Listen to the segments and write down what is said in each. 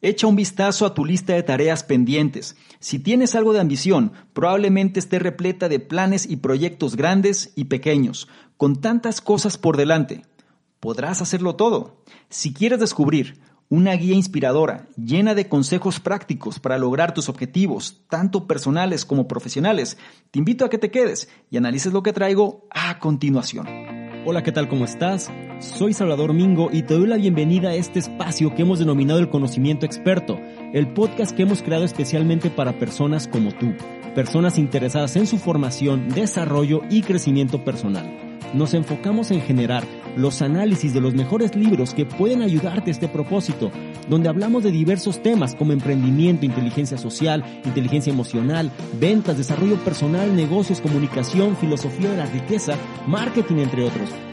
Echa un vistazo a tu lista de tareas pendientes. Si tienes algo de ambición, probablemente esté repleta de planes y proyectos grandes y pequeños, con tantas cosas por delante. Podrás hacerlo todo. Si quieres descubrir una guía inspiradora, llena de consejos prácticos para lograr tus objetivos, tanto personales como profesionales, te invito a que te quedes y analices lo que traigo a continuación. Hola, ¿qué tal? ¿Cómo estás? Soy Salvador Mingo y te doy la bienvenida a este espacio que hemos denominado el conocimiento experto, el podcast que hemos creado especialmente para personas como tú, personas interesadas en su formación, desarrollo y crecimiento personal nos enfocamos en generar los análisis de los mejores libros que pueden ayudarte a este propósito, donde hablamos de diversos temas como emprendimiento, inteligencia social, inteligencia emocional, ventas, desarrollo personal, negocios, comunicación, filosofía de la riqueza, marketing, entre otros.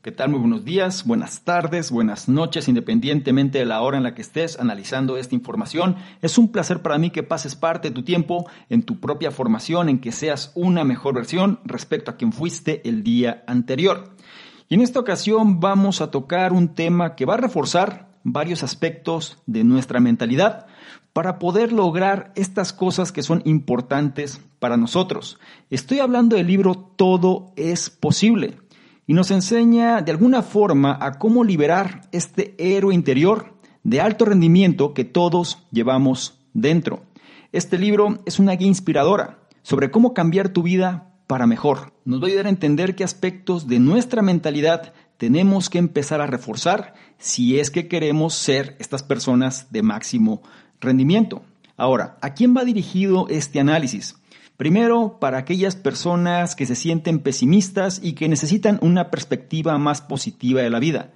¿Qué tal? Muy buenos días, buenas tardes, buenas noches, independientemente de la hora en la que estés analizando esta información. Es un placer para mí que pases parte de tu tiempo en tu propia formación, en que seas una mejor versión respecto a quien fuiste el día anterior. Y en esta ocasión vamos a tocar un tema que va a reforzar varios aspectos de nuestra mentalidad para poder lograr estas cosas que son importantes para nosotros. Estoy hablando del libro Todo es posible y nos enseña de alguna forma a cómo liberar este héroe interior de alto rendimiento que todos llevamos dentro. Este libro es una guía inspiradora sobre cómo cambiar tu vida para mejor. Nos va a ayudar a entender qué aspectos de nuestra mentalidad tenemos que empezar a reforzar si es que queremos ser estas personas de máximo rendimiento. Ahora, ¿a quién va dirigido este análisis? Primero, para aquellas personas que se sienten pesimistas y que necesitan una perspectiva más positiva de la vida.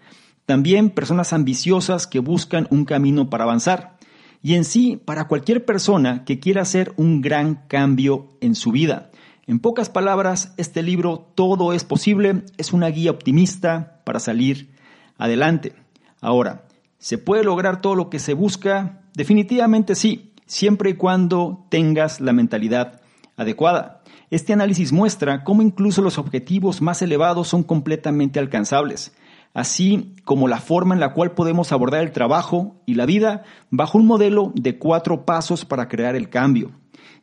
También personas ambiciosas que buscan un camino para avanzar. Y en sí, para cualquier persona que quiera hacer un gran cambio en su vida. En pocas palabras, este libro Todo es posible es una guía optimista para salir adelante. Ahora, ¿se puede lograr todo lo que se busca? Definitivamente sí, siempre y cuando tengas la mentalidad adecuada. Este análisis muestra cómo incluso los objetivos más elevados son completamente alcanzables, así como la forma en la cual podemos abordar el trabajo y la vida bajo un modelo de cuatro pasos para crear el cambio.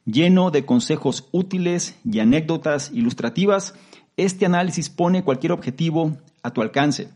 Lleno de consejos útiles y anécdotas ilustrativas, este análisis pone cualquier objetivo a tu alcance.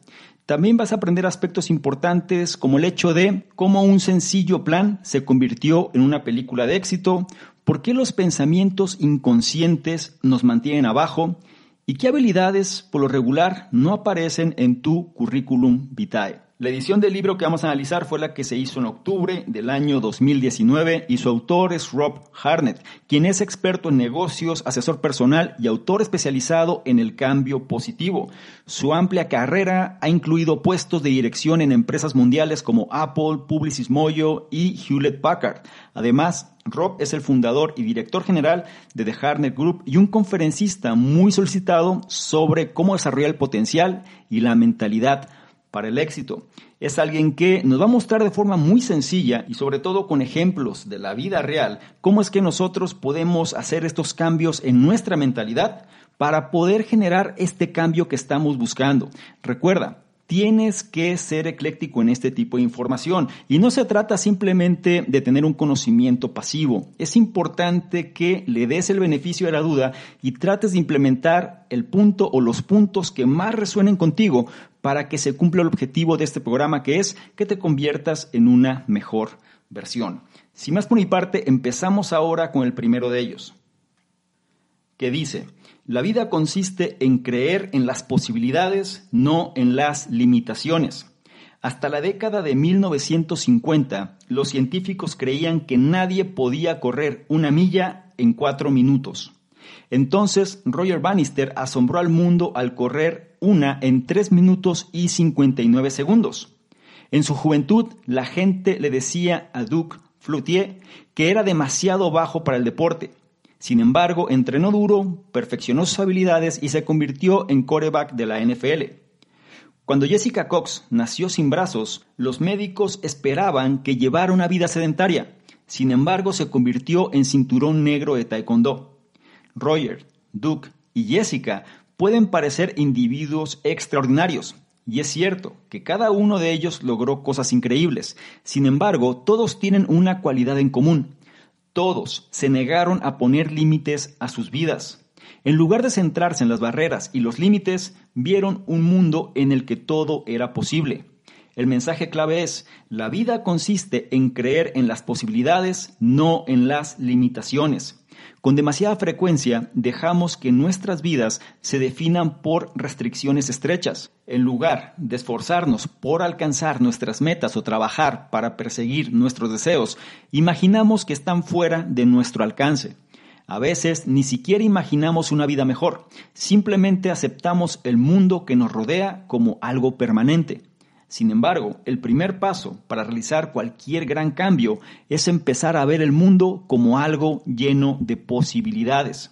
También vas a aprender aspectos importantes como el hecho de cómo un sencillo plan se convirtió en una película de éxito, por qué los pensamientos inconscientes nos mantienen abajo y qué habilidades por lo regular no aparecen en tu currículum vitae. La edición del libro que vamos a analizar fue la que se hizo en octubre del año 2019 y su autor es Rob Harnett, quien es experto en negocios, asesor personal y autor especializado en el cambio positivo. Su amplia carrera ha incluido puestos de dirección en empresas mundiales como Apple, Publicis Moyo y Hewlett Packard. Además, Rob es el fundador y director general de The Harnett Group y un conferencista muy solicitado sobre cómo desarrollar el potencial y la mentalidad para el éxito. Es alguien que nos va a mostrar de forma muy sencilla y sobre todo con ejemplos de la vida real cómo es que nosotros podemos hacer estos cambios en nuestra mentalidad para poder generar este cambio que estamos buscando. Recuerda, Tienes que ser ecléctico en este tipo de información y no se trata simplemente de tener un conocimiento pasivo. Es importante que le des el beneficio de la duda y trates de implementar el punto o los puntos que más resuenen contigo para que se cumpla el objetivo de este programa que es que te conviertas en una mejor versión. Sin más por mi parte, empezamos ahora con el primero de ellos, que dice, la vida consiste en creer en las posibilidades, no en las limitaciones. Hasta la década de 1950, los científicos creían que nadie podía correr una milla en cuatro minutos. Entonces, Roger Bannister asombró al mundo al correr una en 3 minutos y 59 segundos. En su juventud, la gente le decía a Duc Floutier que era demasiado bajo para el deporte. Sin embargo, entrenó duro, perfeccionó sus habilidades y se convirtió en coreback de la NFL. Cuando Jessica Cox nació sin brazos, los médicos esperaban que llevara una vida sedentaria. Sin embargo, se convirtió en cinturón negro de taekwondo. Roger, Duke y Jessica pueden parecer individuos extraordinarios, y es cierto que cada uno de ellos logró cosas increíbles. Sin embargo, todos tienen una cualidad en común. Todos se negaron a poner límites a sus vidas. En lugar de centrarse en las barreras y los límites, vieron un mundo en el que todo era posible. El mensaje clave es, la vida consiste en creer en las posibilidades, no en las limitaciones. Con demasiada frecuencia dejamos que nuestras vidas se definan por restricciones estrechas. En lugar de esforzarnos por alcanzar nuestras metas o trabajar para perseguir nuestros deseos, imaginamos que están fuera de nuestro alcance. A veces ni siquiera imaginamos una vida mejor, simplemente aceptamos el mundo que nos rodea como algo permanente. Sin embargo, el primer paso para realizar cualquier gran cambio es empezar a ver el mundo como algo lleno de posibilidades.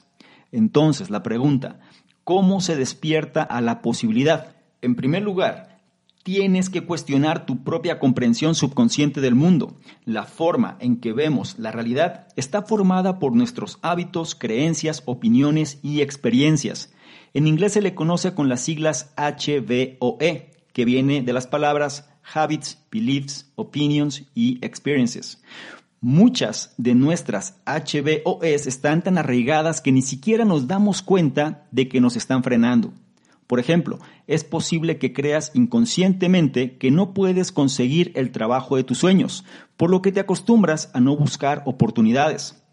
Entonces, la pregunta, ¿cómo se despierta a la posibilidad? En primer lugar, tienes que cuestionar tu propia comprensión subconsciente del mundo. La forma en que vemos la realidad está formada por nuestros hábitos, creencias, opiniones y experiencias. En inglés se le conoce con las siglas HVOE, que viene de las palabras habits, beliefs, opinions y experiences. Muchas de nuestras HVOEs están tan arraigadas que ni siquiera nos damos cuenta de que nos están frenando. Por ejemplo, es posible que creas inconscientemente que no puedes conseguir el trabajo de tus sueños, por lo que te acostumbras a no buscar oportunidades.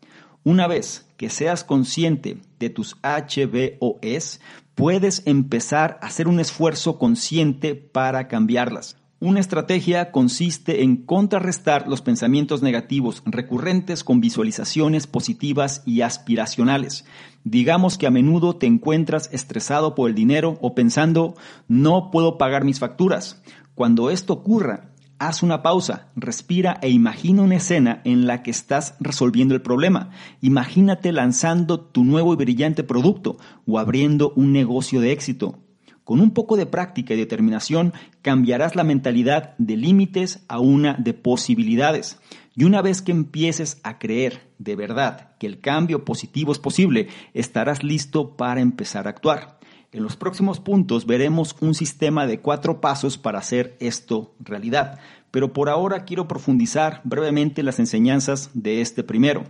Una vez que seas consciente de tus HBOS, puedes empezar a hacer un esfuerzo consciente para cambiarlas. Una estrategia consiste en contrarrestar los pensamientos negativos recurrentes con visualizaciones positivas y aspiracionales. Digamos que a menudo te encuentras estresado por el dinero o pensando no puedo pagar mis facturas. Cuando esto ocurra, haz una pausa, respira e imagina una escena en la que estás resolviendo el problema. Imagínate lanzando tu nuevo y brillante producto o abriendo un negocio de éxito. Con un poco de práctica y determinación cambiarás la mentalidad de límites a una de posibilidades. Y una vez que empieces a creer de verdad que el cambio positivo es posible, estarás listo para empezar a actuar. En los próximos puntos veremos un sistema de cuatro pasos para hacer esto realidad, pero por ahora quiero profundizar brevemente las enseñanzas de este primero.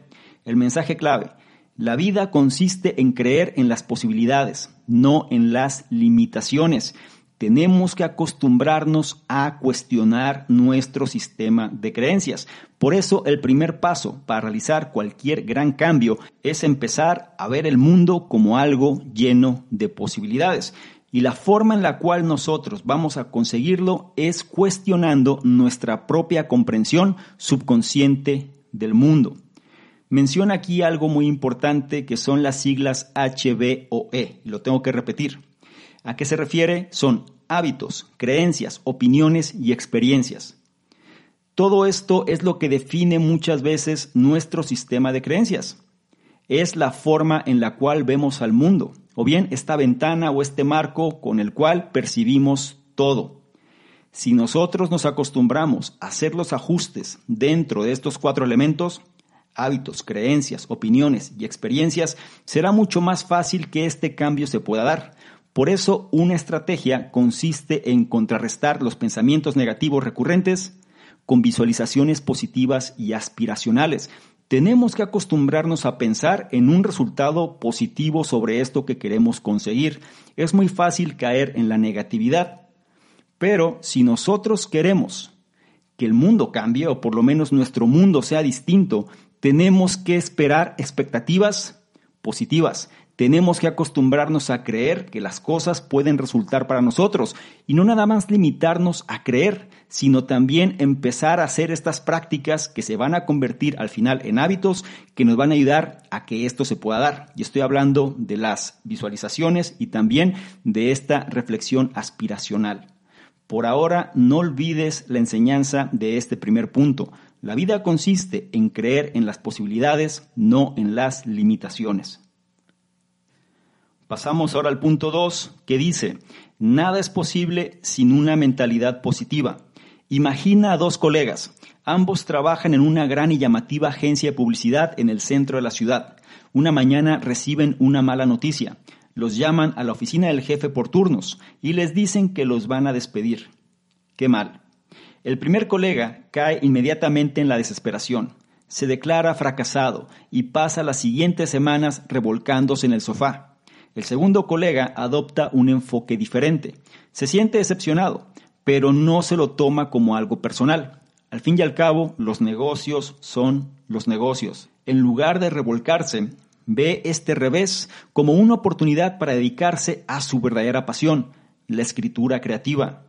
El mensaje clave, la vida consiste en creer en las posibilidades, no en las limitaciones. Tenemos que acostumbrarnos a cuestionar nuestro sistema de creencias. Por eso el primer paso para realizar cualquier gran cambio es empezar a ver el mundo como algo lleno de posibilidades. Y la forma en la cual nosotros vamos a conseguirlo es cuestionando nuestra propia comprensión subconsciente del mundo. Menciona aquí algo muy importante que son las siglas HBOE. Lo tengo que repetir. ¿A qué se refiere? Son hábitos, creencias, opiniones y experiencias. Todo esto es lo que define muchas veces nuestro sistema de creencias. Es la forma en la cual vemos al mundo, o bien esta ventana o este marco con el cual percibimos todo. Si nosotros nos acostumbramos a hacer los ajustes dentro de estos cuatro elementos, hábitos, creencias, opiniones y experiencias, será mucho más fácil que este cambio se pueda dar. Por eso, una estrategia consiste en contrarrestar los pensamientos negativos recurrentes con visualizaciones positivas y aspiracionales. Tenemos que acostumbrarnos a pensar en un resultado positivo sobre esto que queremos conseguir. Es muy fácil caer en la negatividad. Pero si nosotros queremos que el mundo cambie, o por lo menos nuestro mundo sea distinto, tenemos que esperar expectativas positivas. Tenemos que acostumbrarnos a creer que las cosas pueden resultar para nosotros y no nada más limitarnos a creer, sino también empezar a hacer estas prácticas que se van a convertir al final en hábitos que nos van a ayudar a que esto se pueda dar. Y estoy hablando de las visualizaciones y también de esta reflexión aspiracional. Por ahora, no olvides la enseñanza de este primer punto. La vida consiste en creer en las posibilidades, no en las limitaciones. Pasamos ahora al punto 2, que dice, nada es posible sin una mentalidad positiva. Imagina a dos colegas. Ambos trabajan en una gran y llamativa agencia de publicidad en el centro de la ciudad. Una mañana reciben una mala noticia. Los llaman a la oficina del jefe por turnos y les dicen que los van a despedir. Qué mal. El primer colega cae inmediatamente en la desesperación. Se declara fracasado y pasa las siguientes semanas revolcándose en el sofá. El segundo colega adopta un enfoque diferente. Se siente decepcionado, pero no se lo toma como algo personal. Al fin y al cabo, los negocios son los negocios. En lugar de revolcarse, ve este revés como una oportunidad para dedicarse a su verdadera pasión, la escritura creativa.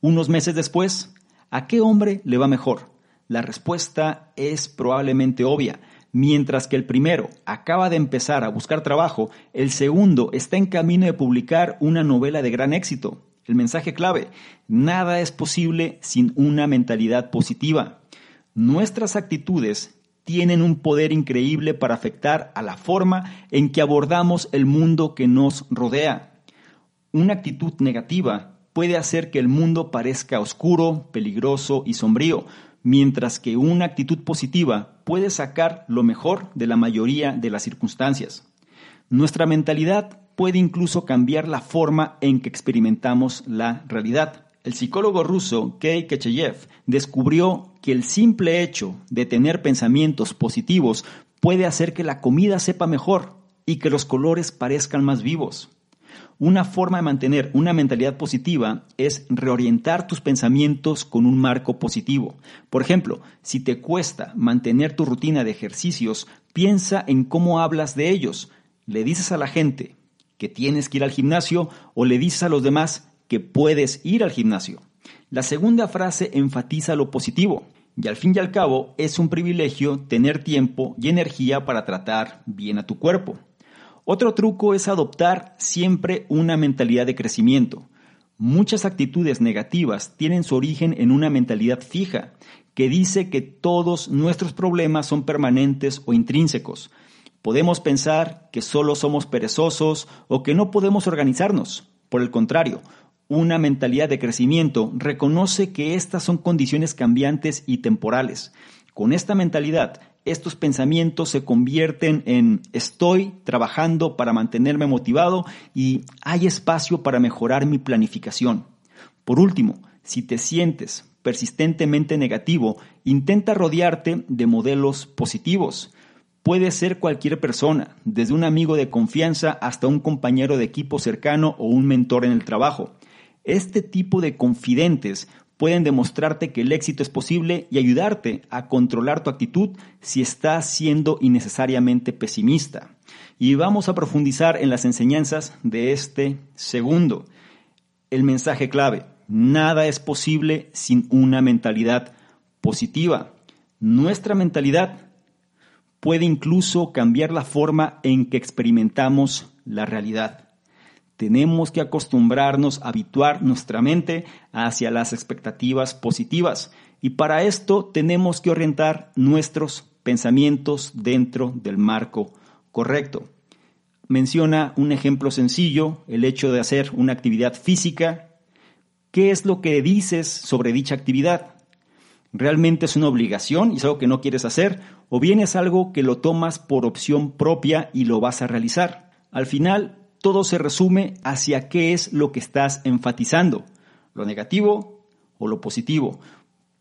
Unos meses después, ¿a qué hombre le va mejor? La respuesta es probablemente obia. Mientras que el primero acaba de empezar a buscar trabajo, el segundo está en camino de publicar una novela de gran éxito. El mensaje clave, nada es posible sin una mentalidad positiva. Nuestras actitudes tienen un poder increíble para afectar a la forma en que abordamos el mundo que nos rodea. Una actitud negativa puede hacer que el mundo parezca oscuro, peligroso y sombrío, mientras que una actitud positiva puede sacar lo mejor de la mayoría de las circunstancias. Nuestra mentalidad puede incluso cambiar la forma en que experimentamos la realidad. El psicólogo ruso Kei Kecheyev descubrió que el simple hecho de tener pensamientos positivos puede hacer que la comida sepa mejor y que los colores parezcan más vivos. Una forma de mantener una mentalidad positiva es reorientar tus pensamientos con un marco positivo. Por ejemplo, si te cuesta mantener tu rutina de ejercicios, piensa en cómo hablas de ellos. ¿Le dices a la gente que tienes que ir al gimnasio o le dices a los demás que puedes ir al gimnasio? La segunda frase enfatiza lo positivo. Y al fin y al cabo es un privilegio tener tiempo y energía para tratar bien a tu cuerpo. Otro truco es adoptar siempre una mentalidad de crecimiento. Muchas actitudes negativas tienen su origen en una mentalidad fija, que dice que todos nuestros problemas son permanentes o intrínsecos. Podemos pensar que solo somos perezosos o que no podemos organizarnos. Por el contrario, una mentalidad de crecimiento reconoce que estas son condiciones cambiantes y temporales. Con esta mentalidad estos pensamientos se convierten en estoy trabajando para mantenerme motivado y hay espacio para mejorar mi planificación. Por último, si te sientes persistentemente negativo, intenta rodearte de modelos positivos. Puede ser cualquier persona, desde un amigo de confianza hasta un compañero de equipo cercano o un mentor en el trabajo. Este tipo de confidentes pueden demostrarte que el éxito es posible y ayudarte a controlar tu actitud si estás siendo innecesariamente pesimista. Y vamos a profundizar en las enseñanzas de este segundo. El mensaje clave, nada es posible sin una mentalidad positiva. Nuestra mentalidad puede incluso cambiar la forma en que experimentamos la realidad. Tenemos que acostumbrarnos habituar nuestra mente hacia las expectativas positivas y para esto tenemos que orientar nuestros pensamientos dentro del marco correcto. Menciona un ejemplo sencillo, el hecho de hacer una actividad física. ¿Qué es lo que dices sobre dicha actividad? ¿Realmente es una obligación y es algo que no quieres hacer? ¿O bien es algo que lo tomas por opción propia y lo vas a realizar? Al final, todo se resume hacia qué es lo que estás enfatizando, lo negativo o lo positivo.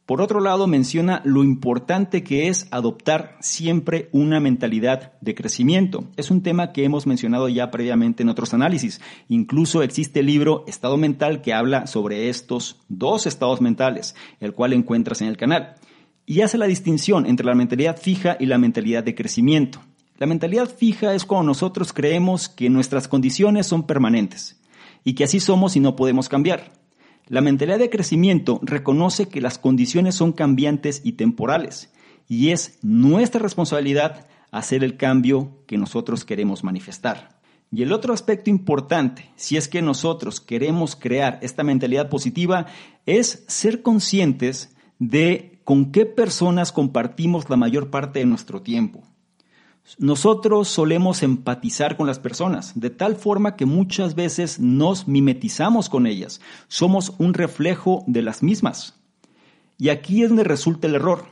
Por otro lado, menciona lo importante que es adoptar siempre una mentalidad de crecimiento. Es un tema que hemos mencionado ya previamente en otros análisis. Incluso existe el libro Estado Mental que habla sobre estos dos estados mentales, el cual encuentras en el canal. Y hace la distinción entre la mentalidad fija y la mentalidad de crecimiento. La mentalidad fija es cuando nosotros creemos que nuestras condiciones son permanentes y que así somos y no podemos cambiar. La mentalidad de crecimiento reconoce que las condiciones son cambiantes y temporales y es nuestra responsabilidad hacer el cambio que nosotros queremos manifestar. Y el otro aspecto importante, si es que nosotros queremos crear esta mentalidad positiva, es ser conscientes de con qué personas compartimos la mayor parte de nuestro tiempo. Nosotros solemos empatizar con las personas, de tal forma que muchas veces nos mimetizamos con ellas. Somos un reflejo de las mismas. Y aquí es donde resulta el error.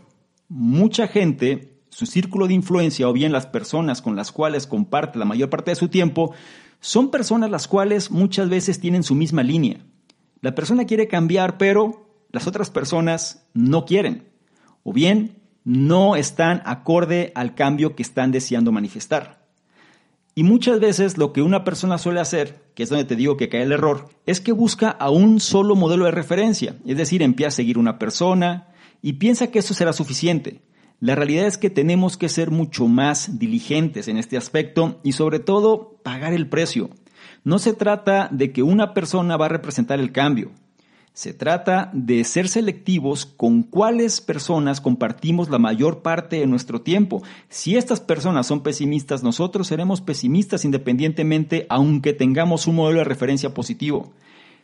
Mucha gente su círculo de influencia o bien las personas con las cuales comparte la mayor parte de su tiempo, son personas las cuales muchas veces tienen su misma línea. La persona quiere cambiar, pero las otras personas no quieren. O bien no están acorde al cambio que están deseando manifestar. Y muchas veces lo que una persona suele hacer, que es donde te digo que cae el error, es que busca a un solo modelo de referencia. Es decir, empieza a seguir una persona y piensa que eso será suficiente. La realidad es que tenemos que ser mucho más diligentes en este aspecto y sobre todo pagar el precio. No se trata de que una persona va a representar el cambio. Se trata de ser selectivos con cuáles personas compartimos la mayor parte de nuestro tiempo. Si estas personas son pesimistas, nosotros seremos pesimistas independientemente aunque tengamos un modelo de referencia positivo.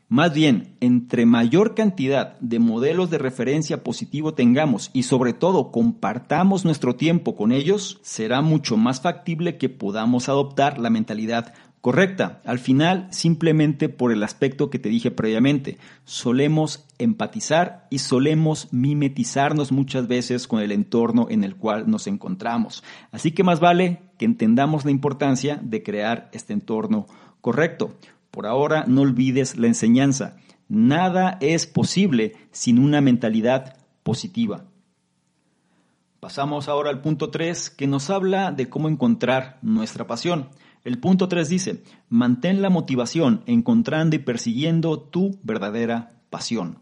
Más bien, entre mayor cantidad de modelos de referencia positivo tengamos y sobre todo compartamos nuestro tiempo con ellos, será mucho más factible que podamos adoptar la mentalidad correcta. Al final, simplemente por el aspecto que te dije previamente, solemos empatizar y solemos mimetizarnos muchas veces con el entorno en el cual nos encontramos. Así que más vale que entendamos la importancia de crear este entorno correcto. Por ahora no olvides la enseñanza. Nada es posible sin una mentalidad positiva. Pasamos ahora al punto 3 que nos habla de cómo encontrar nuestra pasión. El punto 3 dice, mantén la motivación encontrando y persiguiendo tu verdadera pasión.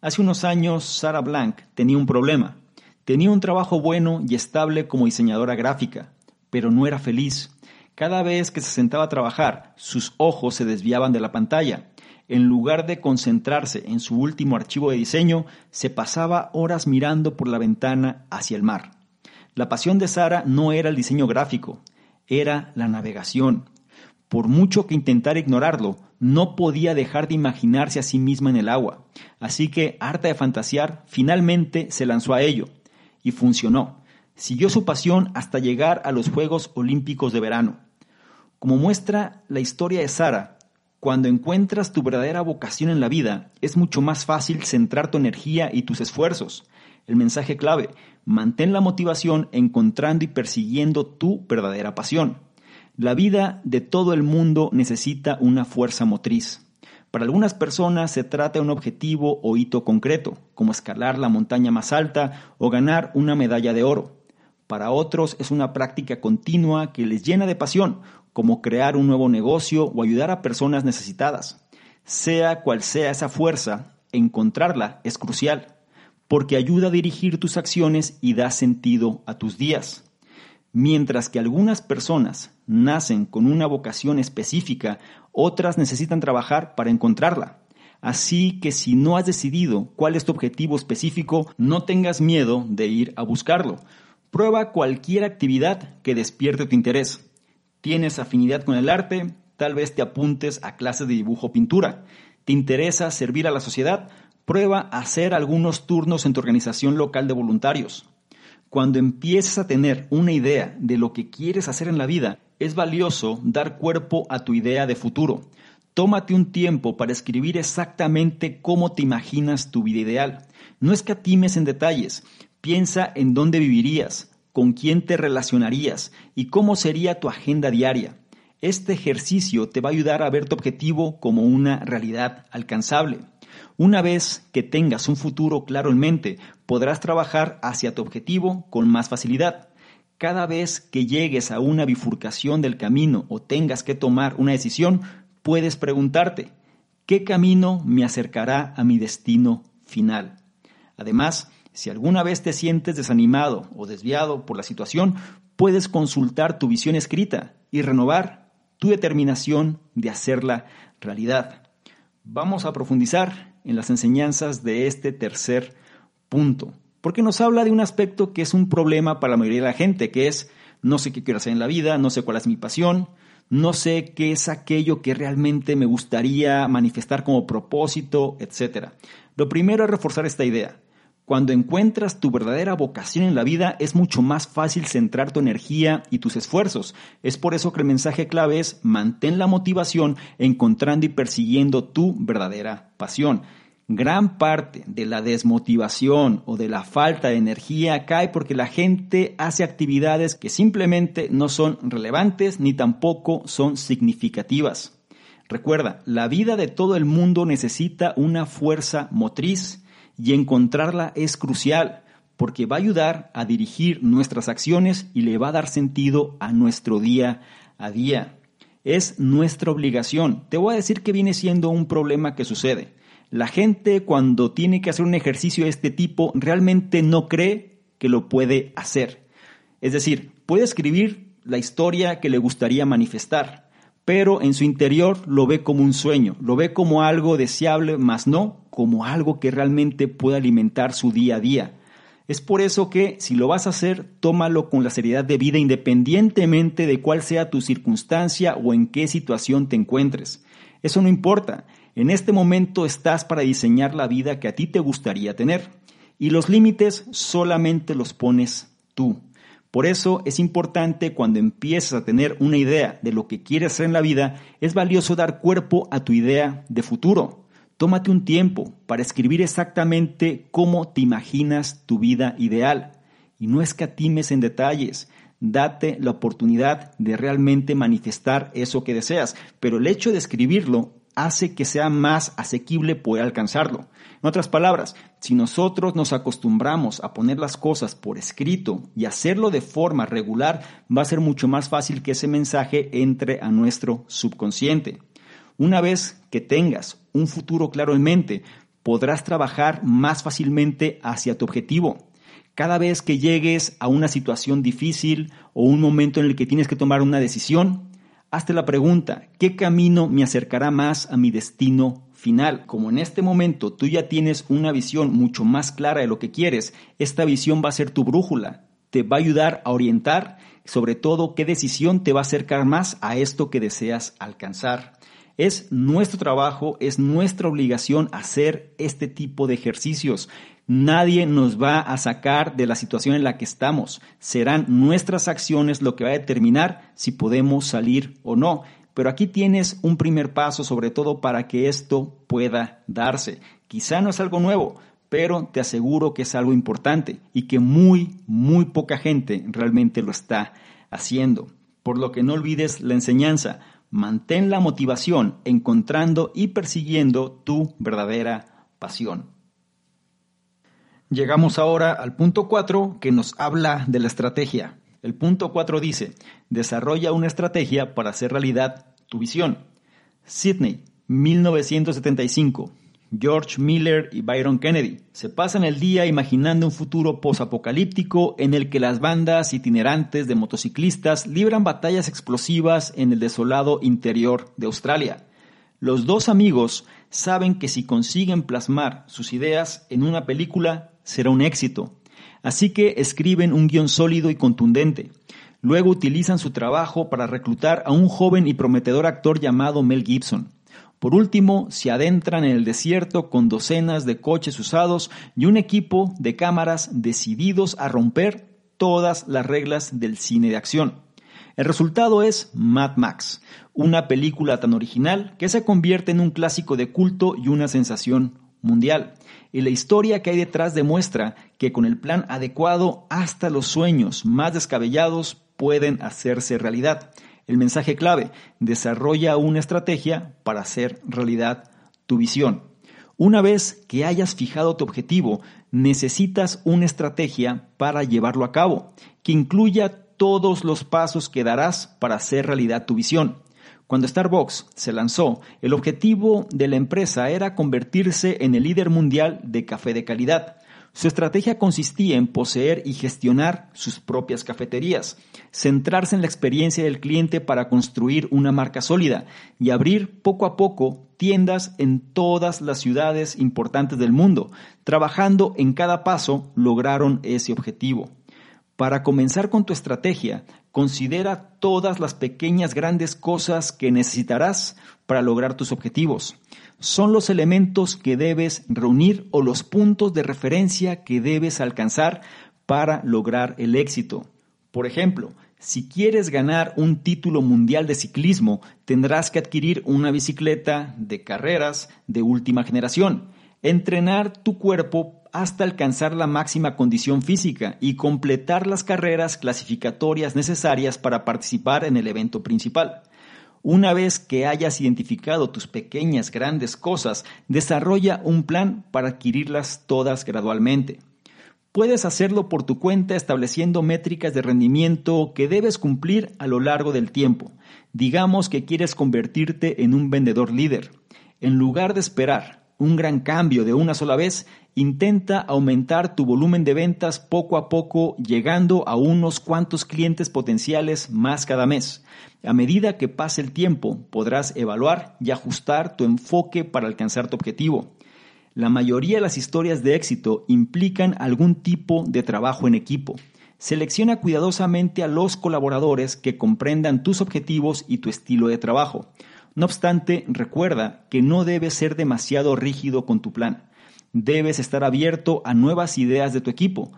Hace unos años Sara Blank tenía un problema. Tenía un trabajo bueno y estable como diseñadora gráfica, pero no era feliz. Cada vez que se sentaba a trabajar, sus ojos se desviaban de la pantalla. En lugar de concentrarse en su último archivo de diseño, se pasaba horas mirando por la ventana hacia el mar. La pasión de Sara no era el diseño gráfico, era la navegación. Por mucho que intentara ignorarlo, no podía dejar de imaginarse a sí misma en el agua. Así que, harta de fantasear, finalmente se lanzó a ello. Y funcionó. Siguió su pasión hasta llegar a los Juegos Olímpicos de verano. Como muestra la historia de Sara, cuando encuentras tu verdadera vocación en la vida, es mucho más fácil centrar tu energía y tus esfuerzos. El mensaje clave, mantén la motivación encontrando y persiguiendo tu verdadera pasión. La vida de todo el mundo necesita una fuerza motriz. Para algunas personas se trata de un objetivo o hito concreto, como escalar la montaña más alta o ganar una medalla de oro. Para otros es una práctica continua que les llena de pasión, como crear un nuevo negocio o ayudar a personas necesitadas. Sea cual sea esa fuerza, encontrarla es crucial, porque ayuda a dirigir tus acciones y da sentido a tus días. Mientras que algunas personas nacen con una vocación específica, otras necesitan trabajar para encontrarla. Así que si no has decidido cuál es tu objetivo específico, no tengas miedo de ir a buscarlo. Prueba cualquier actividad que despierte tu interés tienes afinidad con el arte, tal vez te apuntes a clases de dibujo o pintura. ¿Te interesa servir a la sociedad? Prueba a hacer algunos turnos en tu organización local de voluntarios. Cuando empieces a tener una idea de lo que quieres hacer en la vida, es valioso dar cuerpo a tu idea de futuro. Tómate un tiempo para escribir exactamente cómo te imaginas tu vida ideal. No escatimes en detalles. Piensa en dónde vivirías, con quién te relacionarías y cómo sería tu agenda diaria. Este ejercicio te va a ayudar a ver tu objetivo como una realidad alcanzable. Una vez que tengas un futuro claro en mente, podrás trabajar hacia tu objetivo con más facilidad. Cada vez que llegues a una bifurcación del camino o tengas que tomar una decisión, puedes preguntarte, ¿qué camino me acercará a mi destino final? Además, Si alguna vez te sientes desanimado o desviado por la situación, puedes consultar tu visión escrita y renovar tu determinación de hacerla realidad. Vamos a profundizar en las enseñanzas de este tercer punto, porque nos habla de un aspecto que es un problema para la mayoría de la gente, que es no sé qué quiero hacer en la vida, no sé cuál es mi pasión, no sé qué es aquello que realmente me gustaría manifestar como propósito, etc. Lo primero es reforzar esta idea. Cuando encuentras tu verdadera vocación en la vida es mucho más fácil centrar tu energía y tus esfuerzos. Es por eso que el mensaje clave es mantén la motivación encontrando y persiguiendo tu verdadera pasión. Gran parte de la desmotivación o de la falta de energía cae porque la gente hace actividades que simplemente no son relevantes ni tampoco son significativas. Recuerda, la vida de todo el mundo necesita una fuerza motriz y encontrarla es crucial porque va a ayudar a dirigir nuestras acciones y le va a dar sentido a nuestro día a día. Es nuestra obligación. Te voy a decir que viene siendo un problema que sucede. La gente cuando tiene que hacer un ejercicio de este tipo realmente no cree que lo puede hacer. Es decir, puede escribir la historia que le gustaría manifestar, pero en su interior lo ve como un sueño, lo ve como algo deseable, más no como algo que realmente pueda alimentar su día a día. Es por eso que si lo vas a hacer, tómalo con la seriedad de vida independientemente de cuál sea tu circunstancia o en qué situación te encuentres. Eso no importa. En este momento estás para diseñar la vida que a ti te gustaría tener. Y los límites solamente los pones tú. Por eso es importante cuando empiezas a tener una idea de lo que quieres hacer en la vida, es valioso dar cuerpo a tu idea de futuro. Tómate un tiempo para escribir exactamente cómo te imaginas tu vida ideal y no escatimes en detalles. Date la oportunidad de realmente manifestar eso que deseas, pero el hecho de escribirlo hace que sea más asequible poder alcanzarlo. En otras palabras, si nosotros nos acostumbramos a poner las cosas por escrito y hacerlo de forma regular, va a ser mucho más fácil que ese mensaje entre a nuestro subconsciente. Una vez que tengas un futuro claro en mente, podrás trabajar más fácilmente hacia tu objetivo. Cada vez que llegues a una situación difícil o un momento en el que tienes que tomar una decisión, hazte la pregunta, ¿qué camino me acercará más a mi destino final? Como en este momento tú ya tienes una visión mucho más clara de lo que quieres, esta visión va a ser tu brújula, te va a ayudar a orientar, sobre todo qué decisión te va a acercar más a esto que deseas alcanzar. Es nuestro trabajo, es nuestra obligación hacer este tipo de ejercicios. Nadie nos va a sacar de la situación en la que estamos. Serán nuestras acciones lo que va a determinar si podemos salir o no. Pero aquí tienes un primer paso sobre todo para que esto pueda darse. Quizá no es algo nuevo, pero te aseguro que es algo importante y que muy, muy poca gente realmente lo está haciendo. Por lo que no olvides la enseñanza. Mantén la motivación encontrando y persiguiendo tu verdadera pasión. Llegamos ahora al punto 4 que nos habla de la estrategia. El punto 4 dice, desarrolla una estrategia para hacer realidad tu visión. Sydney, 1975. George Miller y Byron Kennedy se pasan el día imaginando un futuro posapocalíptico en el que las bandas itinerantes de motociclistas libran batallas explosivas en el desolado interior de Australia. Los dos amigos saben que si consiguen plasmar sus ideas en una película será un éxito, así que escriben un guion sólido y contundente. Luego utilizan su trabajo para reclutar a un joven y prometedor actor llamado Mel Gibson. Por último, se adentran en el desierto con docenas de coches usados y un equipo de cámaras decididos a romper todas las reglas del cine de acción. El resultado es Mad Max, una película tan original que se convierte en un clásico de culto y una sensación mundial. Y la historia que hay detrás demuestra que con el plan adecuado hasta los sueños más descabellados pueden hacerse realidad. El mensaje clave, desarrolla una estrategia para hacer realidad tu visión. Una vez que hayas fijado tu objetivo, necesitas una estrategia para llevarlo a cabo, que incluya todos los pasos que darás para hacer realidad tu visión. Cuando Starbucks se lanzó, el objetivo de la empresa era convertirse en el líder mundial de café de calidad. Su estrategia consistía en poseer y gestionar sus propias cafeterías, centrarse en la experiencia del cliente para construir una marca sólida y abrir poco a poco tiendas en todas las ciudades importantes del mundo. Trabajando en cada paso lograron ese objetivo. Para comenzar con tu estrategia, considera todas las pequeñas grandes cosas que necesitarás para lograr tus objetivos son los elementos que debes reunir o los puntos de referencia que debes alcanzar para lograr el éxito. Por ejemplo, si quieres ganar un título mundial de ciclismo, tendrás que adquirir una bicicleta de carreras de última generación, entrenar tu cuerpo hasta alcanzar la máxima condición física y completar las carreras clasificatorias necesarias para participar en el evento principal. Una vez que hayas identificado tus pequeñas, grandes cosas, desarrolla un plan para adquirirlas todas gradualmente. Puedes hacerlo por tu cuenta estableciendo métricas de rendimiento que debes cumplir a lo largo del tiempo. Digamos que quieres convertirte en un vendedor líder. En lugar de esperar un gran cambio de una sola vez, intenta aumentar tu volumen de ventas poco a poco, llegando a unos cuantos clientes potenciales más cada mes. A medida que pase el tiempo, podrás evaluar y ajustar tu enfoque para alcanzar tu objetivo. La mayoría de las historias de éxito implican algún tipo de trabajo en equipo. Selecciona cuidadosamente a los colaboradores que comprendan tus objetivos y tu estilo de trabajo. No obstante, recuerda que no debes ser demasiado rígido con tu plan. Debes estar abierto a nuevas ideas de tu equipo.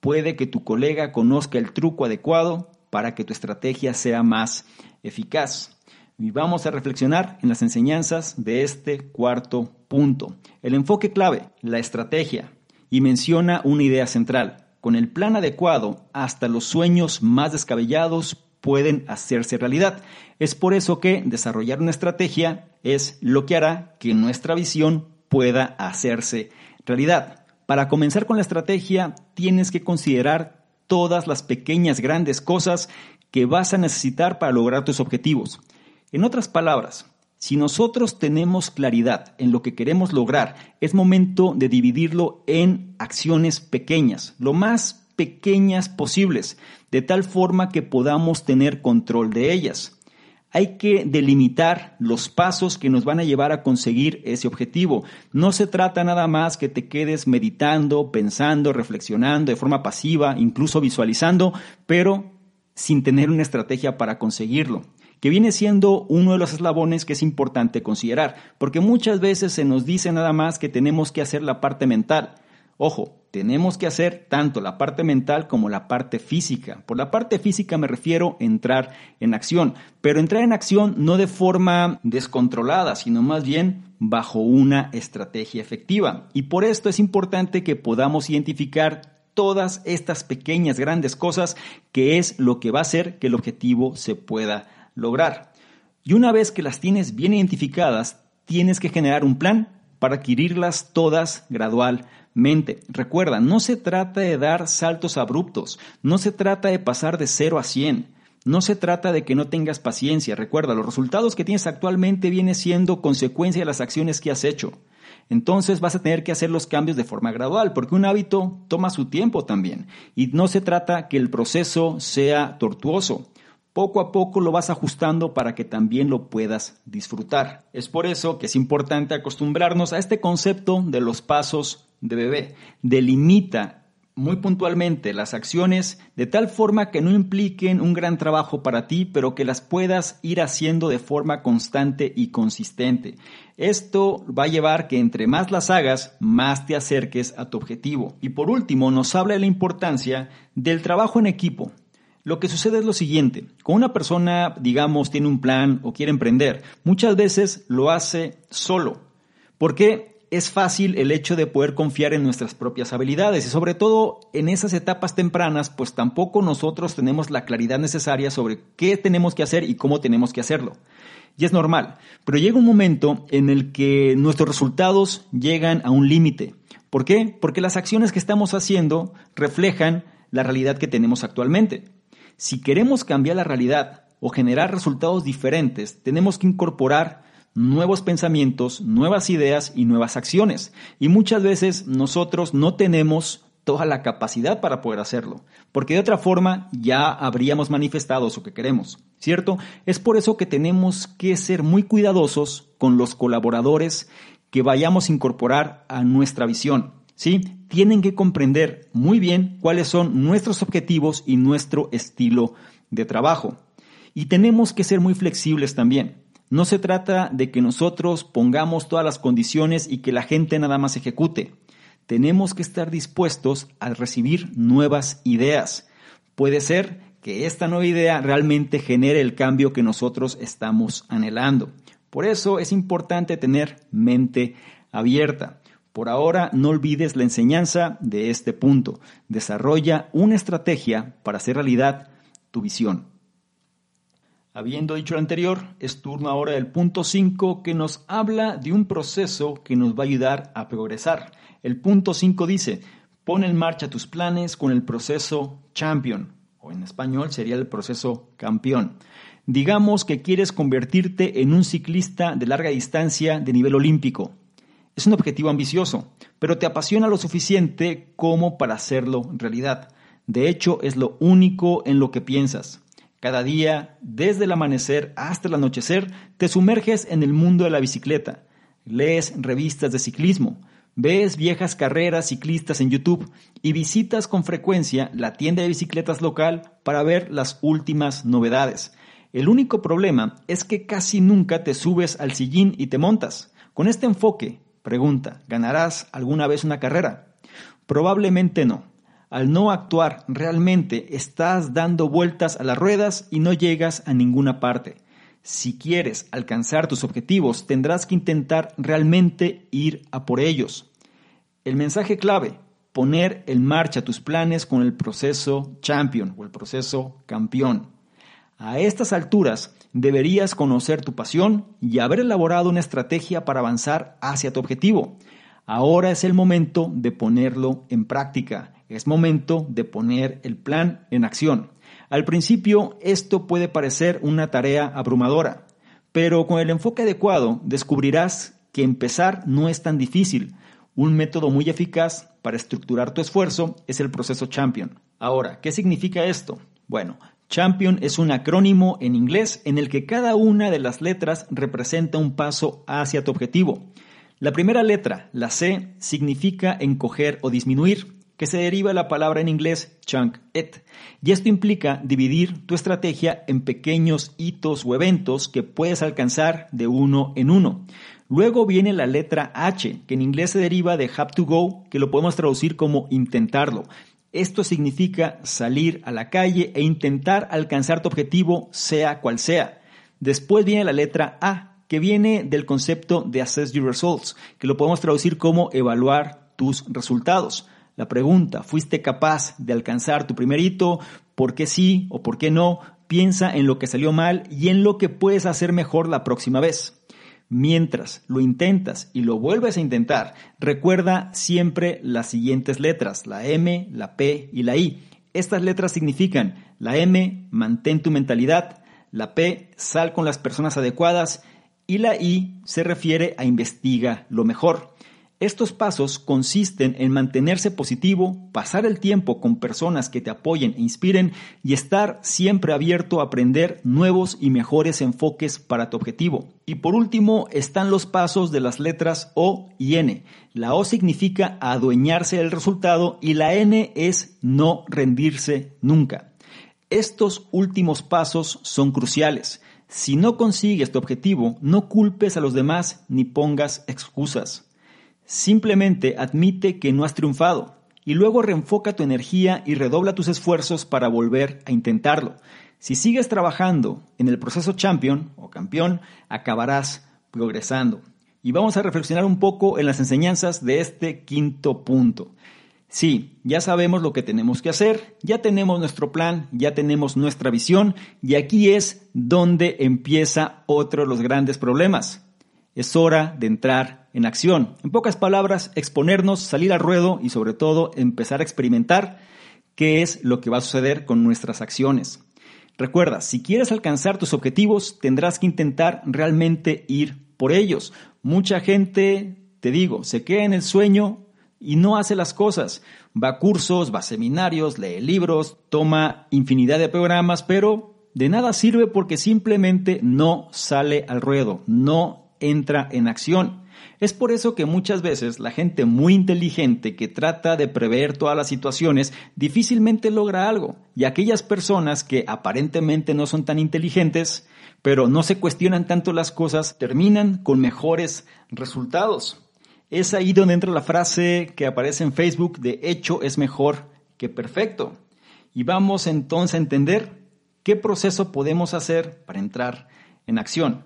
Puede que tu colega conozca el truco adecuado para que tu estrategia sea más eficaz. Y vamos a reflexionar en las enseñanzas de este cuarto punto. El enfoque clave, la estrategia, y menciona una idea central. Con el plan adecuado, hasta los sueños más descabellados pueden hacerse realidad. Es por eso que desarrollar una estrategia es lo que hará que nuestra visión pueda hacerse realidad. Para comenzar con la estrategia, tienes que considerar todas las pequeñas grandes cosas que vas a necesitar para lograr tus objetivos. En otras palabras, si nosotros tenemos claridad en lo que queremos lograr, es momento de dividirlo en acciones pequeñas, lo más pequeñas posibles, de tal forma que podamos tener control de ellas. Hay que delimitar los pasos que nos van a llevar a conseguir ese objetivo. No se trata nada más que te quedes meditando, pensando, reflexionando de forma pasiva, incluso visualizando, pero sin tener una estrategia para conseguirlo, que viene siendo uno de los eslabones que es importante considerar, porque muchas veces se nos dice nada más que tenemos que hacer la parte mental. Ojo, tenemos que hacer tanto la parte mental como la parte física. Por la parte física me refiero a entrar en acción, pero entrar en acción no de forma descontrolada, sino más bien bajo una estrategia efectiva. Y por esto es importante que podamos identificar todas estas pequeñas, grandes cosas que es lo que va a hacer que el objetivo se pueda lograr. Y una vez que las tienes bien identificadas, tienes que generar un plan para adquirirlas todas gradualmente. Recuerda, no se trata de dar saltos abruptos, no se trata de pasar de 0 a 100. No se trata de que no tengas paciencia. Recuerda, los resultados que tienes actualmente vienen siendo consecuencia de las acciones que has hecho entonces vas a tener que hacer los cambios de forma gradual, porque un hábito toma su tiempo también. Y no se trata que el proceso sea tortuoso. Poco a poco lo vas ajustando para que también lo puedas disfrutar. Es por eso que es importante acostumbrarnos a este concepto de los pasos de bebé. Delimita muy puntualmente las acciones de tal forma que no impliquen un gran trabajo para ti, pero que las puedas ir haciendo de forma constante y consistente. Esto va a llevar que entre más las hagas, más te acerques a tu objetivo. Y por último, nos habla de la importancia del trabajo en equipo. Lo que sucede es lo siguiente, cuando una persona, digamos, tiene un plan o quiere emprender, muchas veces lo hace solo. ¿Por qué? es fácil el hecho de poder confiar en nuestras propias habilidades y sobre todo en esas etapas tempranas, pues tampoco nosotros tenemos la claridad necesaria sobre qué tenemos que hacer y cómo tenemos que hacerlo. Y es normal, pero llega un momento en el que nuestros resultados llegan a un límite. ¿Por qué? Porque las acciones que estamos haciendo reflejan la realidad que tenemos actualmente. Si queremos cambiar la realidad o generar resultados diferentes, tenemos que incorporar nuevos pensamientos, nuevas ideas y nuevas acciones. Y muchas veces nosotros no tenemos toda la capacidad para poder hacerlo, porque de otra forma ya habríamos manifestado eso que queremos, ¿cierto? Es por eso que tenemos que ser muy cuidadosos con los colaboradores que vayamos a incorporar a nuestra visión, ¿sí? Tienen que comprender muy bien cuáles son nuestros objetivos y nuestro estilo de trabajo. Y tenemos que ser muy flexibles también. No se trata de que nosotros pongamos todas las condiciones y que la gente nada más ejecute tenemos que estar dispuestos a recibir nuevas ideas. Puede ser que esta nueva idea realmente genere el cambio que nosotros estamos anhelando. Por eso es importante tener mente abierta. Por ahora no olvides la enseñanza de este punto. Desarrolla una estrategia para hacer realidad tu visión. Habiendo dicho lo anterior, es turno ahora del punto 5 que nos habla de un proceso que nos va a ayudar a progresar. El punto 5 dice, pon en marcha tus planes con el proceso champion, o en español sería el proceso campeón. Digamos que quieres convertirte en un ciclista de larga distancia de nivel olímpico. Es un objetivo ambicioso, pero te apasiona lo suficiente como para hacerlo realidad. De hecho, es lo único en lo que piensas. Cada día, desde el amanecer hasta el anochecer, te sumerges en el mundo de la bicicleta. Lees revistas de ciclismo, Ves viejas carreras ciclistas en YouTube y visitas con frecuencia la tienda de bicicletas local para ver las últimas novedades. El único problema es que casi nunca te subes al sillín y te montas. Con este enfoque, pregunta, ¿ganarás alguna vez una carrera? Probablemente no. Al no actuar realmente estás dando vueltas a las ruedas y no llegas a ninguna parte. Si quieres alcanzar tus objetivos, tendrás que intentar realmente ir a por ellos. El mensaje clave, poner en marcha tus planes con el proceso champion o el proceso campeón. A estas alturas deberías conocer tu pasión y haber elaborado una estrategia para avanzar hacia tu objetivo. Ahora es el momento de ponerlo en práctica, es momento de poner el plan en acción. Al principio esto puede parecer una tarea abrumadora, pero con el enfoque adecuado descubrirás que empezar no es tan difícil. Un método muy eficaz para estructurar tu esfuerzo es el proceso Champion. Ahora, ¿qué significa esto? Bueno, Champion es un acrónimo en inglés en el que cada una de las letras representa un paso hacia tu objetivo. La primera letra, la C, significa encoger o disminuir que se deriva de la palabra en inglés chunk it. Y esto implica dividir tu estrategia en pequeños hitos o eventos que puedes alcanzar de uno en uno. Luego viene la letra H, que en inglés se deriva de have to go, que lo podemos traducir como intentarlo. Esto significa salir a la calle e intentar alcanzar tu objetivo, sea cual sea. Después viene la letra A, que viene del concepto de assess your results, que lo podemos traducir como evaluar tus resultados. La pregunta, ¿fuiste capaz de alcanzar tu primer hito? ¿Por qué sí o por qué no? Piensa en lo que salió mal y en lo que puedes hacer mejor la próxima vez. Mientras lo intentas y lo vuelves a intentar, recuerda siempre las siguientes letras, la M, la P y la I. Estas letras significan la M, mantén tu mentalidad, la P, sal con las personas adecuadas y la I se refiere a investiga lo mejor. Estos pasos consisten en mantenerse positivo, pasar el tiempo con personas que te apoyen e inspiren y estar siempre abierto a aprender nuevos y mejores enfoques para tu objetivo. Y por último están los pasos de las letras O y N. La O significa adueñarse del resultado y la N es no rendirse nunca. Estos últimos pasos son cruciales. Si no consigues tu objetivo, no culpes a los demás ni pongas excusas. Simplemente admite que no has triunfado y luego reenfoca tu energía y redobla tus esfuerzos para volver a intentarlo. Si sigues trabajando en el proceso champion o campeón, acabarás progresando. Y vamos a reflexionar un poco en las enseñanzas de este quinto punto. Sí, ya sabemos lo que tenemos que hacer, ya tenemos nuestro plan, ya tenemos nuestra visión y aquí es donde empieza otro de los grandes problemas. Es hora de entrar en acción. En pocas palabras, exponernos, salir al ruedo y sobre todo empezar a experimentar qué es lo que va a suceder con nuestras acciones. Recuerda, si quieres alcanzar tus objetivos, tendrás que intentar realmente ir por ellos. Mucha gente, te digo, se queda en el sueño y no hace las cosas. Va a cursos, va a seminarios, lee libros, toma infinidad de programas, pero de nada sirve porque simplemente no sale al ruedo, no entra en acción. Es por eso que muchas veces la gente muy inteligente que trata de prever todas las situaciones difícilmente logra algo, y aquellas personas que aparentemente no son tan inteligentes, pero no se cuestionan tanto las cosas, terminan con mejores resultados. Es ahí donde entra la frase que aparece en Facebook de hecho es mejor que perfecto. Y vamos entonces a entender qué proceso podemos hacer para entrar en acción.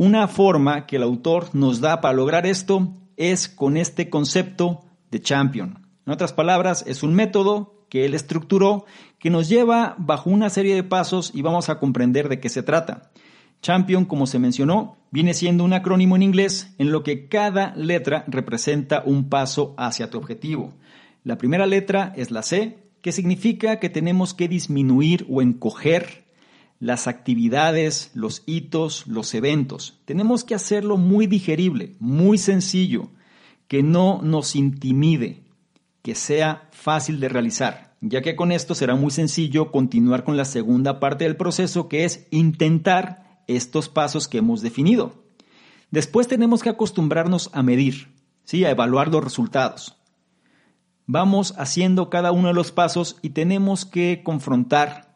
Una forma que el autor nos da para lograr esto es con este concepto de champion. En otras palabras, es un método que él estructuró que nos lleva bajo una serie de pasos y vamos a comprender de qué se trata. Champion, como se mencionó, viene siendo un acrónimo en inglés en lo que cada letra representa un paso hacia tu objetivo. La primera letra es la C, que significa que tenemos que disminuir o encoger las actividades, los hitos, los eventos. Tenemos que hacerlo muy digerible, muy sencillo, que no nos intimide, que sea fácil de realizar, ya que con esto será muy sencillo continuar con la segunda parte del proceso, que es intentar estos pasos que hemos definido. Después tenemos que acostumbrarnos a medir, ¿sí? a evaluar los resultados. Vamos haciendo cada uno de los pasos y tenemos que confrontar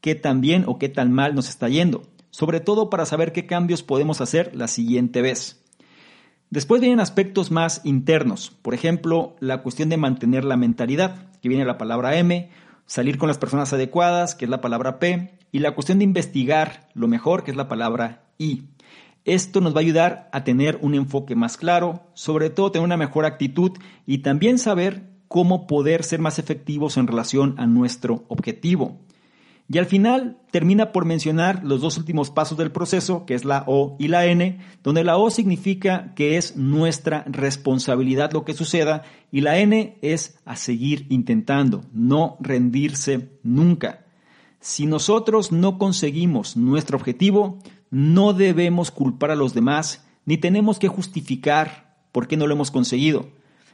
qué tan bien o qué tan mal nos está yendo, sobre todo para saber qué cambios podemos hacer la siguiente vez. Después vienen aspectos más internos, por ejemplo, la cuestión de mantener la mentalidad, que viene la palabra M, salir con las personas adecuadas, que es la palabra P, y la cuestión de investigar lo mejor, que es la palabra I. Esto nos va a ayudar a tener un enfoque más claro, sobre todo tener una mejor actitud y también saber cómo poder ser más efectivos en relación a nuestro objetivo. Y al final termina por mencionar los dos últimos pasos del proceso, que es la O y la N, donde la O significa que es nuestra responsabilidad lo que suceda y la N es a seguir intentando, no rendirse nunca. Si nosotros no conseguimos nuestro objetivo, no debemos culpar a los demás ni tenemos que justificar por qué no lo hemos conseguido.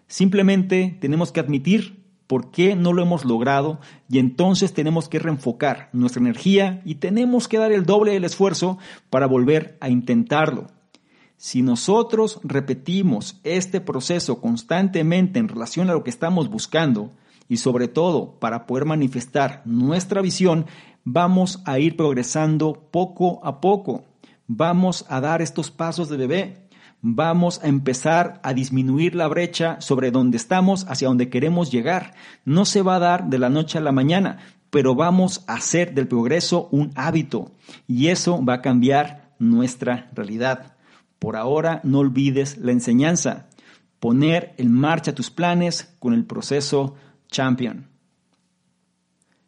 Simplemente tenemos que admitir por qué no lo hemos logrado y entonces tenemos que reenfocar nuestra energía y tenemos que dar el doble del esfuerzo para volver a intentarlo. Si nosotros repetimos este proceso constantemente en relación a lo que estamos buscando y sobre todo para poder manifestar nuestra visión, vamos a ir progresando poco a poco. Vamos a dar estos pasos de bebé vamos a empezar a disminuir la brecha sobre donde estamos hacia donde queremos llegar. No se va a dar de la noche a la mañana, pero vamos a hacer del progreso un hábito y eso va a cambiar nuestra realidad. Por ahora no olvides la enseñanza, poner en marcha tus planes con el proceso Champion.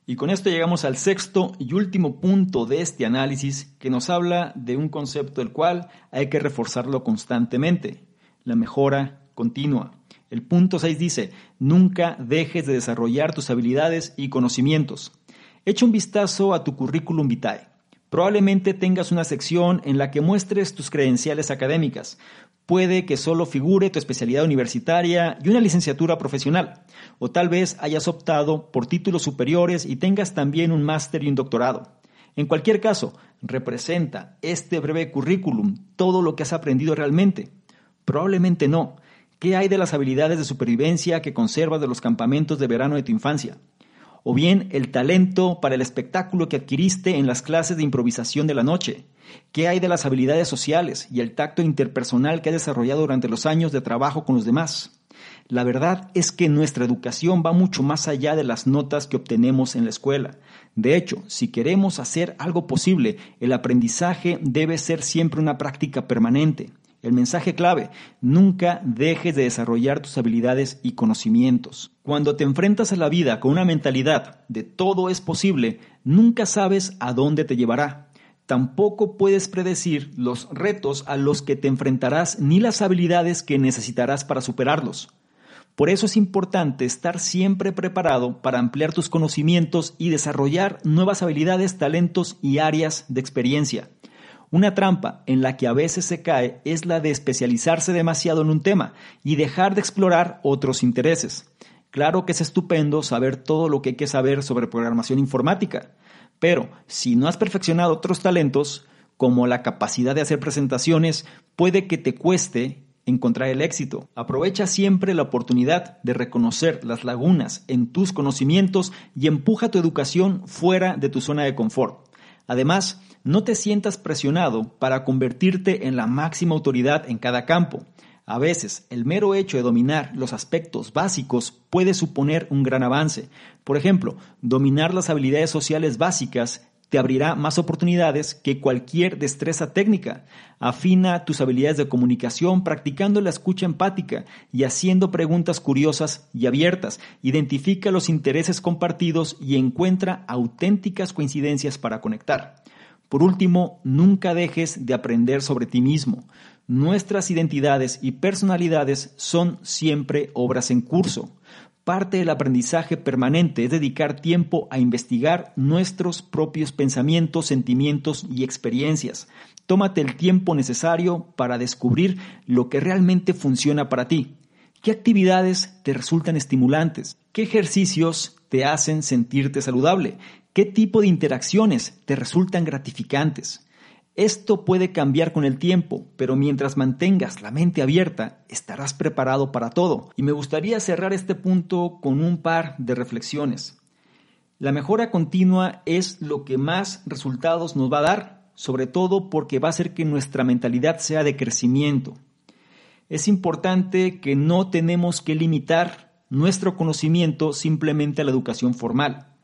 Y con esto llegamos al sexto y último punto de este análisis que nos habla de un concepto el cual hay que reforzarlo constantemente, la mejora continua. El punto 6 dice, nunca dejes de desarrollar tus habilidades y conocimientos. Echa un vistazo a tu currículum vitae. Probablemente tengas una sección en la que muestres tus credenciales académicas. Puede que solo figure tu especialidad universitaria y una licenciatura profesional. O tal vez hayas optado por títulos superiores y tengas también un máster y un doctorado. En cualquier caso, representa este breve currículum todo lo que has aprendido realmente. Probablemente no. ¿Qué hay de las habilidades de supervivencia que conservas de los campamentos de verano de tu infancia? O bien el talento para el espectáculo que adquiriste en las clases de improvisación de la noche. ¿Qué hay de las habilidades sociales y el tacto interpersonal que has desarrollado durante los años de trabajo con los demás? La verdad es que nuestra educación va mucho más allá de las notas que obtenemos en la escuela. De hecho, si queremos hacer algo posible, el aprendizaje debe ser siempre una práctica permanente. El mensaje clave, nunca dejes de desarrollar tus habilidades y conocimientos. Cuando te enfrentas a la vida con una mentalidad de todo es posible, nunca sabes a dónde te llevará. Tampoco puedes predecir los retos a los que te enfrentarás ni las habilidades que necesitarás para superarlos. Por eso es importante estar siempre preparado para ampliar tus conocimientos y desarrollar nuevas habilidades, talentos y áreas de experiencia. Una trampa en la que a veces se cae es la de especializarse demasiado en un tema y dejar de explorar otros intereses. Claro que es estupendo saber todo lo que hay que saber sobre programación informática, pero si no has perfeccionado otros talentos, como la capacidad de hacer presentaciones, puede que te cueste encontrar el éxito. Aprovecha siempre la oportunidad de reconocer las lagunas en tus conocimientos y empuja tu educación fuera de tu zona de confort. Además, no te sientas presionado para convertirte en la máxima autoridad en cada campo. A veces, el mero hecho de dominar los aspectos básicos puede suponer un gran avance. Por ejemplo, dominar las habilidades sociales básicas te abrirá más oportunidades que cualquier destreza técnica. Afina tus habilidades de comunicación practicando la escucha empática y haciendo preguntas curiosas y abiertas. Identifica los intereses compartidos y encuentra auténticas coincidencias para conectar. Por último, nunca dejes de aprender sobre ti mismo. Nuestras identidades y personalidades son siempre obras en curso. Parte del aprendizaje permanente es dedicar tiempo a investigar nuestros propios pensamientos, sentimientos y experiencias. Tómate el tiempo necesario para descubrir lo que realmente funciona para ti. ¿Qué actividades te resultan estimulantes? ¿Qué ejercicios te hacen sentirte saludable? ¿Qué tipo de interacciones te resultan gratificantes? Esto puede cambiar con el tiempo, pero mientras mantengas la mente abierta, estarás preparado para todo. Y me gustaría cerrar este punto con un par de reflexiones. La mejora continua es lo que más resultados nos va a dar, sobre todo porque va a hacer que nuestra mentalidad sea de crecimiento. Es importante que no tenemos que limitar nuestro conocimiento simplemente a la educación formal.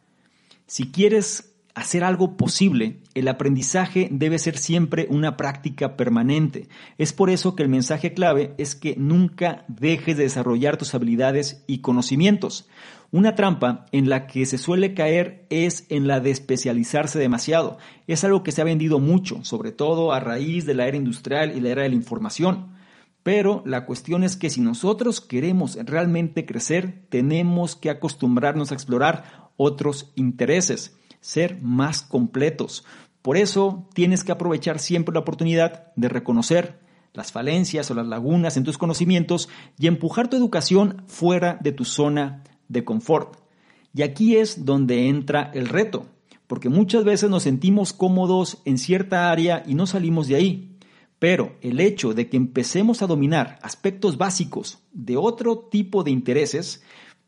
Si quieres hacer algo posible, el aprendizaje debe ser siempre una práctica permanente. Es por eso que el mensaje clave es que nunca dejes de desarrollar tus habilidades y conocimientos. Una trampa en la que se suele caer es en la de especializarse demasiado. Es algo que se ha vendido mucho, sobre todo a raíz de la era industrial y la era de la información. Pero la cuestión es que si nosotros queremos realmente crecer, tenemos que acostumbrarnos a explorar otros intereses ser más completos. Por eso tienes que aprovechar siempre la oportunidad de reconocer las falencias o las lagunas en tus conocimientos y empujar tu educación fuera de tu zona de confort. Y aquí es donde entra el reto, porque muchas veces nos sentimos cómodos en cierta área y no salimos de ahí. Pero el hecho de que empecemos a dominar aspectos básicos de otro tipo de intereses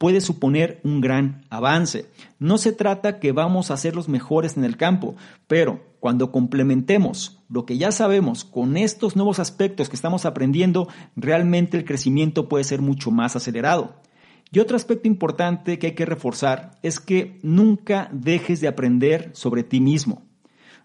puede suponer un gran avance. No se trata que vamos a ser los mejores en el campo, pero cuando complementemos lo que ya sabemos con estos nuevos aspectos que estamos aprendiendo, realmente el crecimiento puede ser mucho más acelerado. Y otro aspecto importante que hay que reforzar es que nunca dejes de aprender sobre ti mismo.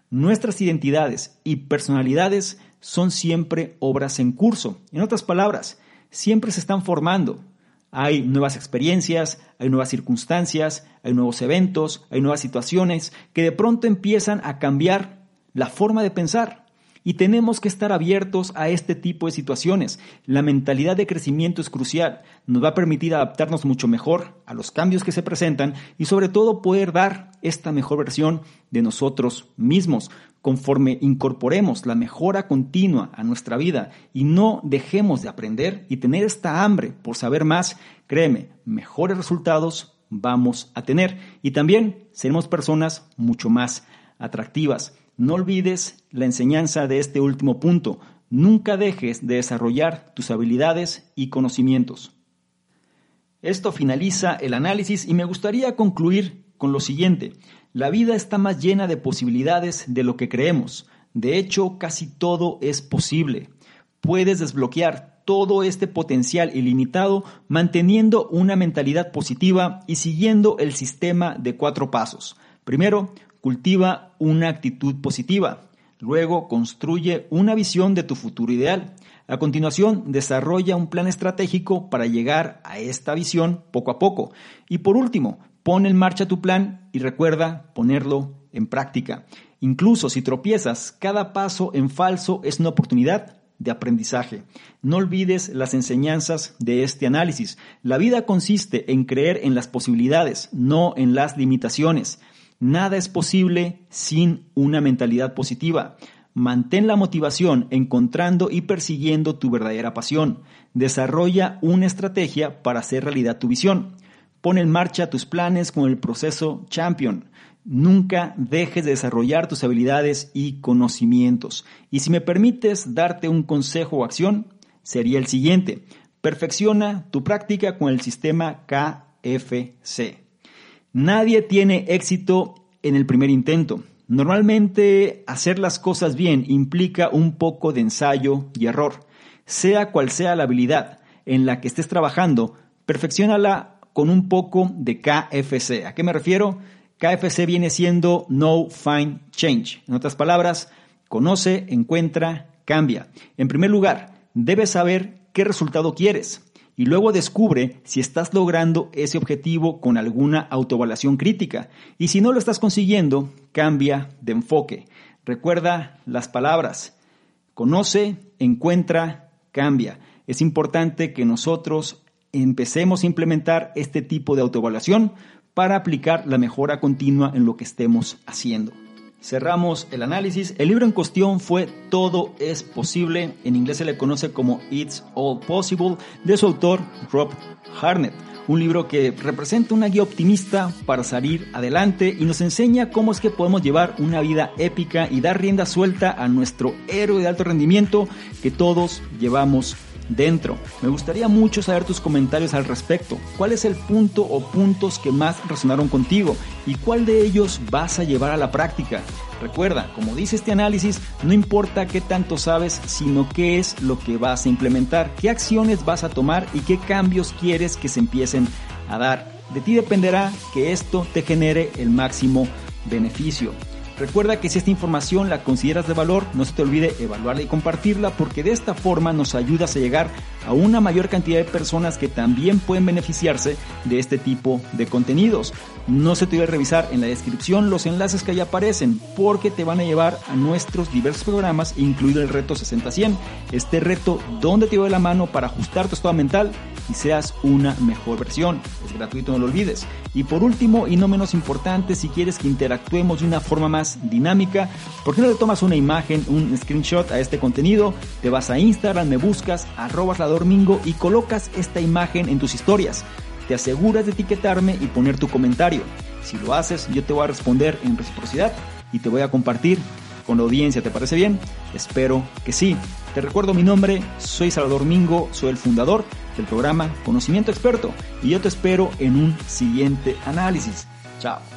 Nuestras identidades y personalidades son siempre obras en curso. En otras palabras, siempre se están formando, hay nuevas experiencias, hay nuevas circunstancias, hay nuevos eventos, hay nuevas situaciones que de pronto empiezan a cambiar la forma de pensar. Y tenemos que estar abiertos a este tipo de situaciones. La mentalidad de crecimiento es crucial. Nos va a permitir adaptarnos mucho mejor a los cambios que se presentan y sobre todo poder dar esta mejor versión de nosotros mismos conforme incorporemos la mejora continua a nuestra vida y no dejemos de aprender y tener esta hambre por saber más, créeme, mejores resultados vamos a tener y también seremos personas mucho más atractivas. No olvides la enseñanza de este último punto. Nunca dejes de desarrollar tus habilidades y conocimientos. Esto finaliza el análisis y me gustaría concluir con lo siguiente. La vida está más llena de posibilidades de lo que creemos. De hecho, casi todo es posible. Puedes desbloquear todo este potencial ilimitado manteniendo una mentalidad positiva y siguiendo el sistema de cuatro pasos. Primero, cultiva una actitud positiva. Luego, construye una visión de tu futuro ideal. A continuación, desarrolla un plan estratégico para llegar a esta visión poco a poco. Y por último, Pon en marcha tu plan y recuerda ponerlo en práctica. Incluso si tropiezas, cada paso en falso es una oportunidad de aprendizaje. No olvides las enseñanzas de este análisis. La vida consiste en creer en las posibilidades, no en las limitaciones. Nada es posible sin una mentalidad positiva. Mantén la motivación encontrando y persiguiendo tu verdadera pasión. Desarrolla una estrategia para hacer realidad tu visión. Pon en marcha tus planes con el proceso Champion. Nunca dejes de desarrollar tus habilidades y conocimientos. Y si me permites darte un consejo o acción, sería el siguiente. Perfecciona tu práctica con el sistema KFC. Nadie tiene éxito en el primer intento. Normalmente hacer las cosas bien implica un poco de ensayo y error. Sea cual sea la habilidad en la que estés trabajando, perfeccionala con un poco de KFC. ¿A qué me refiero? KFC viene siendo No Find Change. En otras palabras, conoce, encuentra, cambia. En primer lugar, debes saber qué resultado quieres y luego descubre si estás logrando ese objetivo con alguna autoevaluación crítica. Y si no lo estás consiguiendo, cambia de enfoque. Recuerda las palabras. Conoce, encuentra, cambia. Es importante que nosotros empecemos a implementar este tipo de autoevaluación para aplicar la mejora continua en lo que estemos haciendo. Cerramos el análisis. El libro en cuestión fue Todo es posible. En inglés se le conoce como It's All Possible de su autor Rob Harnett. Un libro que representa una guía optimista para salir adelante y nos enseña cómo es que podemos llevar una vida épica y dar rienda suelta a nuestro héroe de alto rendimiento que todos llevamos dentro. Me gustaría mucho saber tus comentarios al respecto. ¿Cuál es el punto o puntos que más resonaron contigo? ¿Y cuál de ellos vas a llevar a la práctica? Recuerda, como dice este análisis, no importa qué tanto sabes, sino qué es lo que vas a implementar, qué acciones vas a tomar y qué cambios quieres que se empiecen a dar. De ti dependerá que esto te genere el máximo beneficio. Recuerda que si esta información la consideras de valor, no se te olvide evaluarla y compartirla porque de esta forma nos ayudas a llegar a una mayor cantidad de personas que también pueden beneficiarse de este tipo de contenidos. No se te olvide revisar en la descripción los enlaces que ahí aparecen porque te van a llevar a nuestros diversos programas, incluido el reto 60-100. Este reto donde te lleva la mano para ajustar tu estado mental y seas una mejor versión. Es gratuito, no lo olvides. Y por último, y no menos importante, si quieres que interactuemos de una forma más dinámica, ¿por qué no le tomas una imagen, un screenshot a este contenido? Te vas a Instagram, me buscas, arrobas la domingo y colocas esta imagen en tus historias. Te aseguras de etiquetarme y poner tu comentario. Si lo haces, yo te voy a responder en reciprocidad y te voy a compartir con la audiencia. ¿Te parece bien? Espero que sí. Te recuerdo mi nombre, soy Salvador Mingo, soy el fundador del programa Conocimiento Experto y yo te espero en un siguiente análisis. Chao.